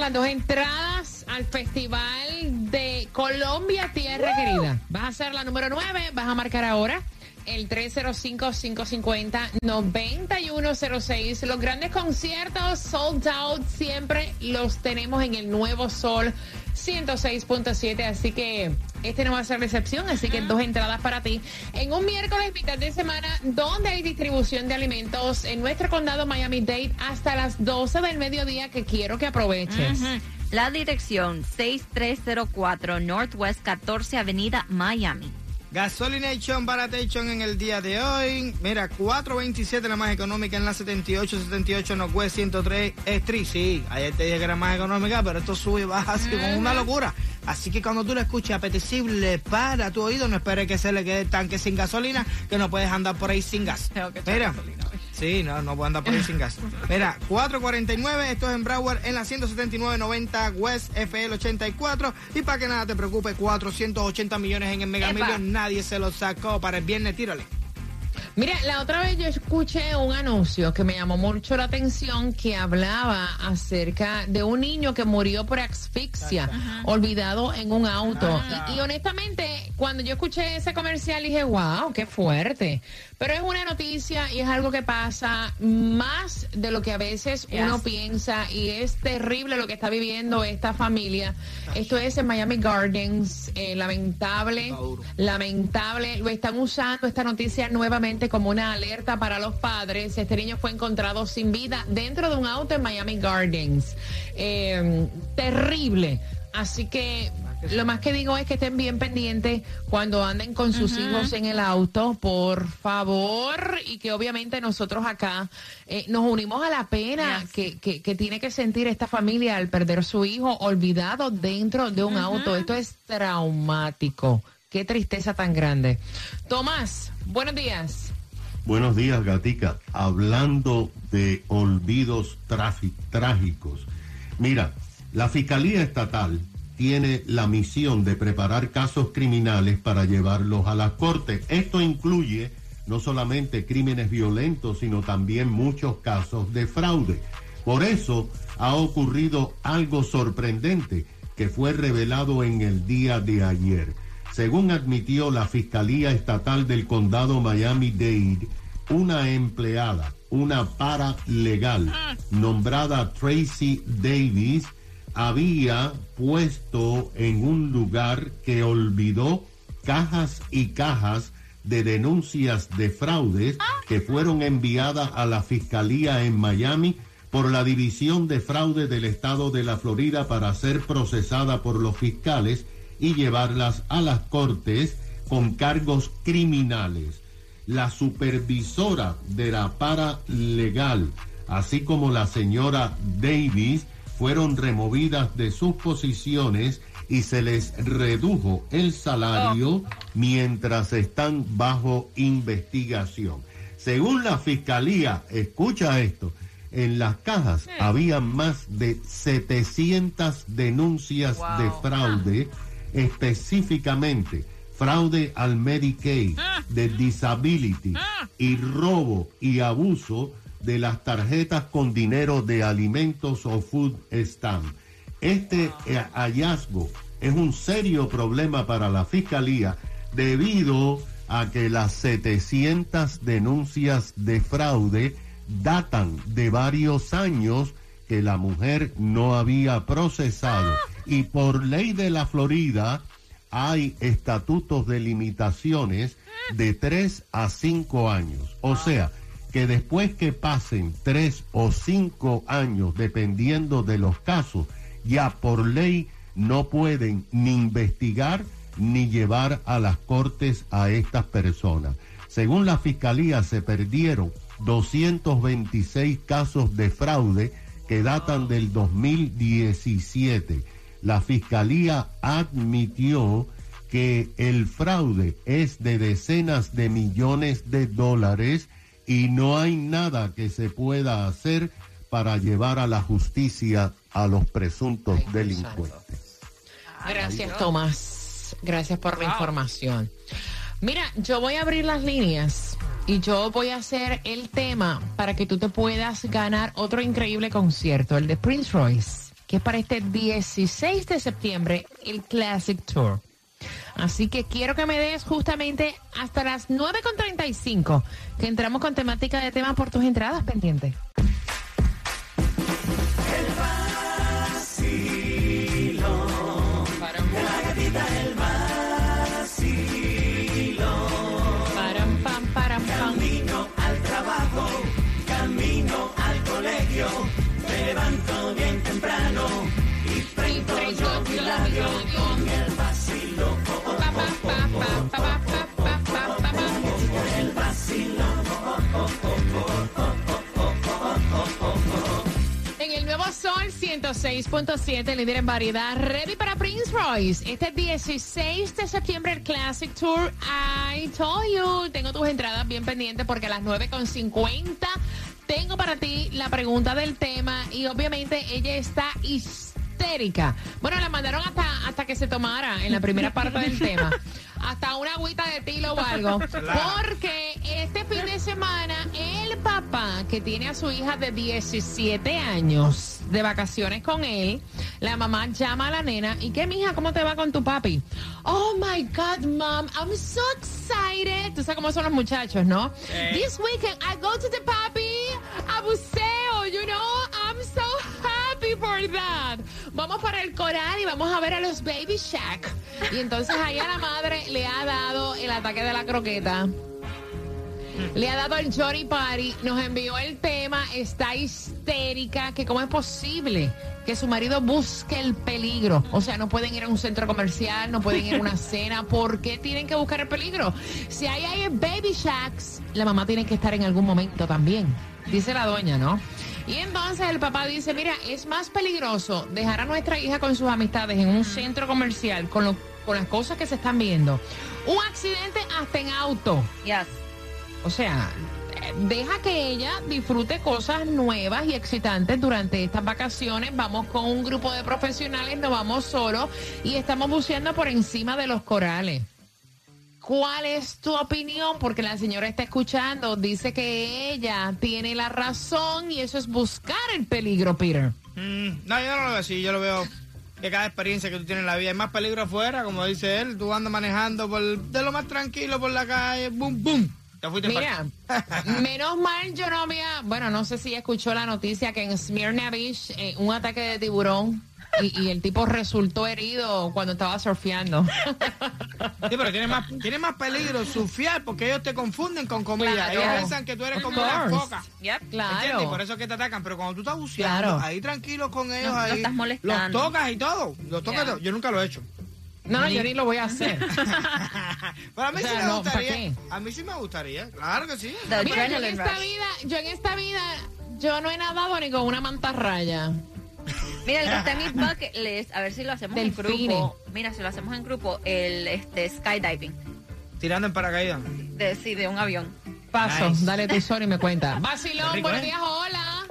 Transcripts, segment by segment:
Las dos entradas al Festival de Colombia Tierra Querida. Vas a ser la número 9, vas a marcar ahora el 305-550-9106. Los grandes conciertos sold out siempre los tenemos en el Nuevo Sol 106.7, así que este no va a ser recepción, así que dos entradas para ti. En un miércoles mitad de semana, donde hay distribución de alimentos en nuestro condado Miami-Dade hasta las 12 del mediodía, que quiero que aproveches. La dirección 6304 Northwest 14 Avenida Miami. Gasolination Baratation en el día de hoy. Mira, 4.27 la más económica en la 78, 78 Northwest 103 Street. Sí, ayer te dije que era más económica, pero esto sube y baja así como una locura. Así que cuando tú lo escuches apetecible para tu oído, no esperes que se le quede el tanque sin gasolina, que no puedes andar por ahí sin gas. Tengo que echar Mira, gasolina. Sí, no, no puedo andar por ahí sin gas. Mira, 449, esto es en Broward, en la 17990 West FL 84. Y para que nada te preocupe, 480 millones en el Mega Epa. Million, nadie se lo sacó para el viernes, tírale. Mira, la otra vez yo escuché un anuncio que me llamó mucho la atención que hablaba acerca de un niño que murió por asfixia, olvidado en un auto. Y, y honestamente, cuando yo escuché ese comercial dije, wow, qué fuerte. Pero es una noticia y es algo que pasa más de lo que a veces uno piensa y es terrible lo que está viviendo esta familia. Esto es en Miami Gardens, eh, lamentable, lamentable. Lo están usando esta noticia nuevamente como una alerta para los padres. Este niño fue encontrado sin vida dentro de un auto en Miami Gardens. Eh, terrible. Así que lo más que digo es que estén bien pendientes cuando anden con sus hijos en el auto, por favor, y que obviamente nosotros acá eh, nos unimos a la pena Yes. que, que- que tiene que sentir esta familia al perder su hijo olvidado dentro de un auto. Esto es traumático. Qué tristeza tan grande. Tomás, buenos días. Buenos días, Gatica. Hablando de olvidos trágicos. Mira, la Fiscalía Estatal tiene la misión de preparar casos criminales para llevarlos a las cortes. Esto incluye no solamente crímenes violentos, sino también muchos casos de fraude. Por eso ha ocurrido algo sorprendente que fue revelado en el día de ayer. Según admitió la Fiscalía Estatal del Condado Miami-Dade, una empleada, una paralegal nombrada Tracy Davis, había puesto en un lugar que olvidó cajas y cajas de denuncias de fraudes que fueron enviadas a la Fiscalía en Miami por la División de Fraude del Estado de la Florida para ser procesada por los fiscales y llevarlas a las cortes con cargos criminales. La supervisora de la paralegal, así como la señora Davis, fueron removidas de sus posiciones y se les redujo el salario mientras están bajo investigación. Según la fiscalía, escucha esto, en las cajas había más de 700 denuncias de fraude, específicamente fraude al Medicaid, de disability y robo y abuso de las tarjetas con dinero de alimentos o food stamp. Este eh, hallazgo es un serio problema para la fiscalía debido a que las 700 denuncias de fraude datan de varios años que la mujer no había procesado y por ley de la Florida hay estatutos de limitaciones de 3 a 5 años. O sea, que después que pasen 3 o 5 años, dependiendo de los casos, ya por ley no pueden ni investigar ni llevar a las cortes a estas personas. Según la fiscalía, se perdieron 226 casos de fraude que datan del 2017. La fiscalía admitió que el fraude es de decenas de millones de dólares y no hay nada que se pueda hacer para llevar a la justicia a los presuntos Ay, delincuentes. Gracias, Tomás. Gracias por la información. Mira, yo voy a abrir las líneas y yo voy a hacer el tema para que tú te puedas ganar otro increíble concierto, el de Prince Royce, que es para este 16 de septiembre, el Classic Tour. Así que quiero que me des justamente hasta las 9.35, que entramos con temática de temas por tus entradas pendientes. 106.7, líder en variedad, ready para Prince Royce. Este 16 de septiembre, el Classic Tour. I told you. Tengo tus entradas bien pendientes porque a las 9.50 tengo para ti la pregunta del tema y obviamente ella está histérica. Bueno, la mandaron hasta, hasta que se tomara en la primera parte del tema. Hasta una agüita de tilo o algo. Porque este fin de semana el papá que tiene a su hija de 17 años de vacaciones con él, la mamá llama a la nena y que mija, ¿cómo te va con tu papi? Oh my God, mom, I'm so excited. Tú sabes cómo son los muchachos, ¿no? This weekend I go to the papi a buceo, you know, I'm so happy for that. Vamos para el coral y vamos a ver a los Baby Shack. Y entonces ahí a la madre le ha dado el ataque de la croqueta. Le ha dado el Johnny Party, nos envió el tema, está histérica, que cómo es posible que su marido busque el peligro. O sea, no pueden ir a un centro comercial, no pueden ir a una cena. ¿Por qué tienen que buscar el peligro? Si ahí hay baby shacks, la mamá tiene que estar en algún momento también. Dice la doña, ¿no? Y entonces el papá dice, mira, es más peligroso dejar a nuestra hija con sus amistades en un centro comercial con, lo- con las cosas que se están viendo. Un accidente hasta en auto. Yes. O sea, deja que ella disfrute cosas nuevas y excitantes durante estas vacaciones. Vamos con un grupo de profesionales, no vamos solos y estamos buceando por encima de los corales. ¿Cuál es tu opinión? Porque la señora está escuchando, dice que ella tiene la razón y eso es buscar el peligro, Peter. Mm, no, yo no lo veo así, yo lo veo que cada experiencia que tú tienes en la vida hay más peligro afuera, como dice él, tú andas manejando por, de lo más tranquilo por la calle, boom, boom, fuiste Mira, menos mal yo no había, bueno, no sé si escuchó la noticia que en Smyrna Beach eh, un ataque de tiburón y, y el tipo resultó herido cuando estaba surfeando. Sí, pero tiene más, tiene más peligro surfear porque ellos te confunden con comida. Claro. Ellos piensan que tú eres como una foca. Yep. ¿Entiendes? Y claro. por eso es que te atacan. Pero cuando tú estás buceando, Claro. ahí tranquilo con ellos, No, no ahí. estás molestando. Los tocas y todo. Los tocas todo. Yo nunca lo he hecho. No, yo ni lo voy a hacer. pero a mí O sea, sí me no, ¿para gustaría. A mí sí me gustaría. Claro que sí. Mira, yo en esta vida, yo en esta vida, yo no he nadado ni con una mantarraya. Mira, el que está en mi bucket list, a ver si lo hacemos en Delfines. grupo. Mira, si lo hacemos en grupo, el este skydiving. Tirando en paracaídas. De, sí, de un avión. Paso, Nice. dale tu sol y me cuenta. Vacilón, Rico, buenos ¿eh? días, hola.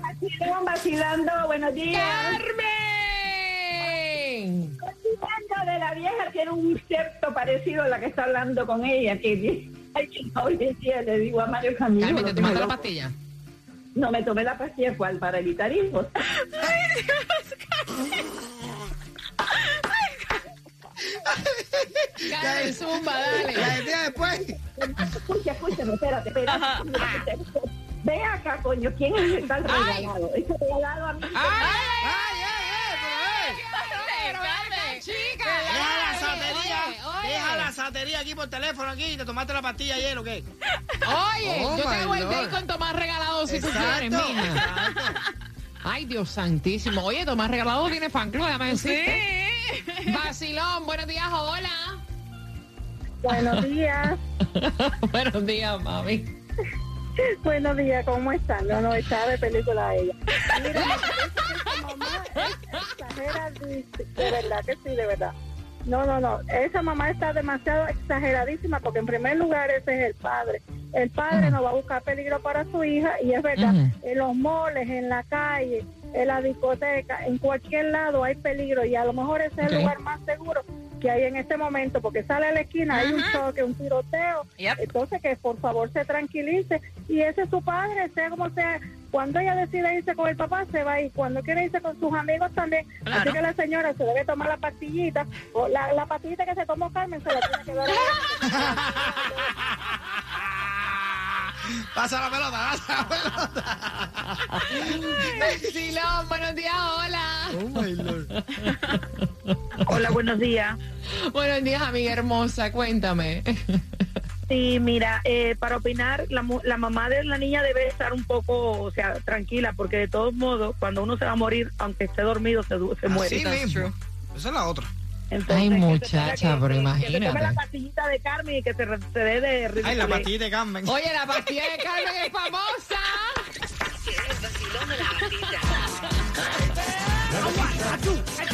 Vacilón, vacilando, buenos días. Carmen. La vieja tiene un cierto parecido a la que está hablando con ella, que ay, hoy decía, le digo a Mario Camilo. Carmen, ¿te tomaste la pastilla? No me tomé la pastilla, ¿cuál? Para evitar hijos. Carmen, zumba, dale. La decía después. Escucha, escúchame, espérate, espérate. Ve acá, coño, ¿quién es el Ay. regalado? Ese regalado a mí. Aquí por teléfono aquí y te tomaste la pastilla ayer, ¿o qué? Oye, Oh, yo tengo el Lord. day con Tomás regalado si tú quieres, mija. exacto. Ay, Dios santísimo. Oye, Tomás regalado tiene fan club, déjame decirte. Vacilón, buenos días, hola. Buenos días. buenos días, mami. Buenos días, ¿cómo están? No, no, estaba de película ella. Mira, me parece que esa mamá es. De verdad que sí, de verdad. No, no, no. Esa mamá está demasiado exageradísima porque en primer lugar ese es el padre. El padre no va a buscar peligro para su hija y es verdad, en los moles, en la calle, en la discoteca, en cualquier lado hay peligro y a lo mejor ese es el lugar más seguro que hay en este momento porque sale a la esquina, hay un choque, un tiroteo. Yep. Entonces que por favor se tranquilice y ese es su padre, sea como sea. Cuando ella decide irse con el papá, se va a ir. Cuando quiere irse con sus amigos también. Así que la señora se debe tomar la pastillita. O la, la pastillita que se tomó Carmen se la tiene que dar. Pasa la pelota, pasa la pelota. Vacilón, buenos días, hola. Oh my lord. Hola, buenos días. Buenos días, amiga hermosa, cuéntame. Sí, mira, eh, para opinar, la, mu- la mamá de la niña debe estar un poco, o sea, tranquila, porque de todos modos, cuando uno se va a morir, aunque esté dormido, se, du- se muere. Así mismo. Esa es la otra. Entonces, Ay, que muchacha, que- pero que- Que se imagínate. tome la pastillita de Carmen y que se, se dé de Ay, la pastilla de Carmen. Oye, la pastilla de Carmen es famosa.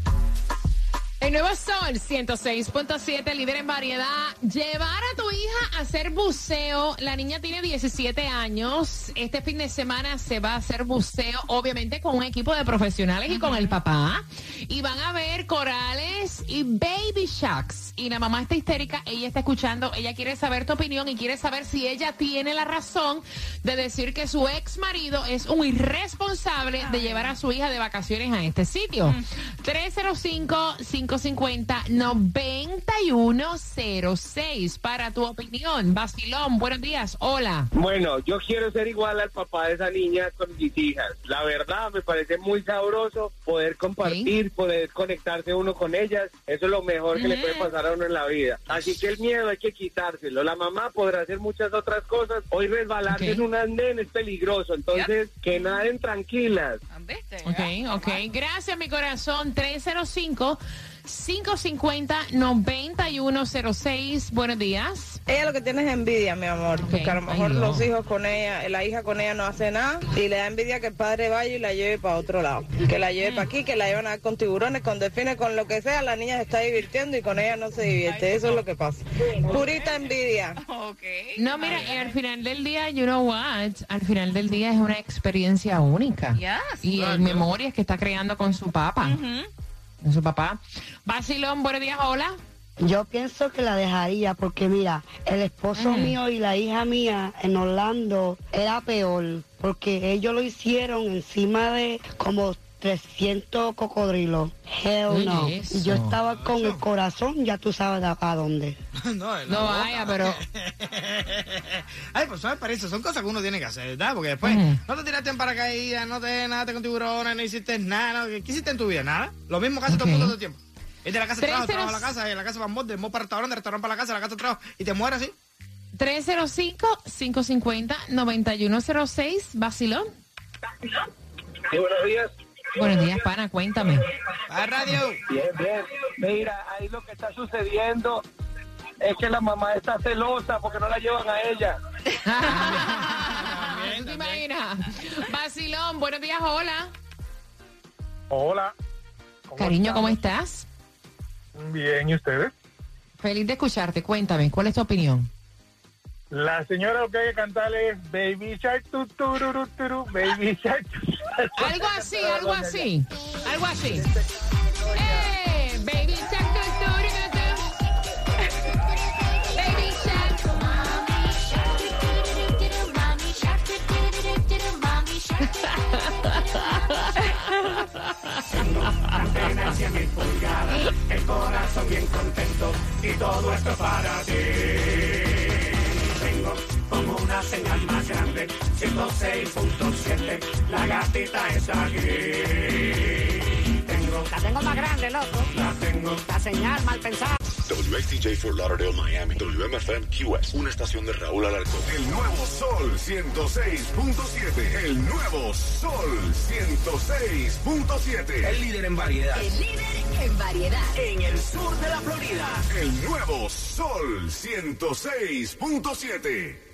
nuevo Sol 106.7, líder en variedad. Llevar a tu hija a hacer buceo. La niña tiene 17 años. Este fin de semana se va a hacer buceo, obviamente con un equipo de profesionales y con el papá. Y van a ver corales y baby sharks. Y la mamá está histérica, ella está escuchando, ella quiere saber tu opinión y quiere saber si ella tiene la razón de decir que su ex marido es un irresponsable de llevar a su hija de vacaciones a este sitio. 305-550-9106 para tu opinión. Basilón, buenos días. Hola. Bueno, yo quiero ser igual al papá de esa niña con mis hijas. La verdad, me parece muy sabroso poder compartir, poder conectarse uno con ellas. Eso es lo mejor que le puede pasar a uno en la vida. Así que el miedo hay que quitárselo. La mamá podrá hacer muchas otras cosas. Hoy resbalarse en un andén es peligroso. Entonces, que naden tranquilas. ¿Viste? Ok, ok. Gracias, mi corazón. 305 550-9106. Buenos días. Ella lo que tiene es envidia, mi amor, porque a lo mejor ay, no. los hijos con ella, la hija con ella no hace nada y le da envidia que el padre vaya y la lleve para otro lado, que la lleve para aquí, que la llevan a con tiburones, con delfines, con lo que sea, la niña se está divirtiendo y con ella no se divierte, eso es lo que pasa. Purita envidia. Ok. No, mira, y al final del día, you know what? Al final del día es una experiencia única. Yes. Y el memorias que está creando con su papá. Con su papá. Basilón, buenos días, hola. Yo pienso que la dejaría porque mira, el esposo mío y la hija mía en Orlando era peor porque ellos lo hicieron encima de como 300 cocodrilos. Hell no. eso. Yo estaba con el corazón, ya tú sabes a, a dónde. no, No boca. vaya, pero- Ay, pues sabes, para eso son cosas que uno tiene que hacer, ¿verdad? Porque después no te tiraste en paracaídas, no te nadaste con tiburones, no hiciste nada. ¿no? ¿Qué hiciste en tu vida? Nada. Lo mismo que hace todo el mundo todo el tiempo. Es de la casa al trabajo, trabajo a la casa, de la casa para mod, de para restaurante, restaurante para la casa, de la casa al trabajo, y te mueres así. 305-550-9106. Basilón. Sí, buenos días. Buenos días, pana, cuéntame. A radio. Bien, bien. Mira, ahí lo que está sucediendo es que la mamá está celosa porque no la llevan a ella. ¿Tú te imaginas? Basilón, buenos días, hola. Hola. Cariño, ¿cómo estás? Bien, ¿y ustedes? Feliz de escucharte. Cuéntame, ¿cuál es tu opinión? La señora lo que hay que cantarle es Baby Shark, tu, tururu, turu, Baby Shark. tu. Algo así, algo así. Algo así. Eh, baby Shark, Baby Shark. pulgadas, el corazón bien contento y todo esto para ti. Tengo como una señal más grande, 106.7 gatita está aquí. Tengo, la tengo más grande, loco. La tengo. La señal mal pensada. WXTJ for Lauderdale, Miami. WMFM QS. Una estación de Raúl Alarcón. El nuevo Sol 106.7. El nuevo Sol 106.7. El líder en variedad. El líder en variedad. En el sur de la Florida. El nuevo Sol 106.7.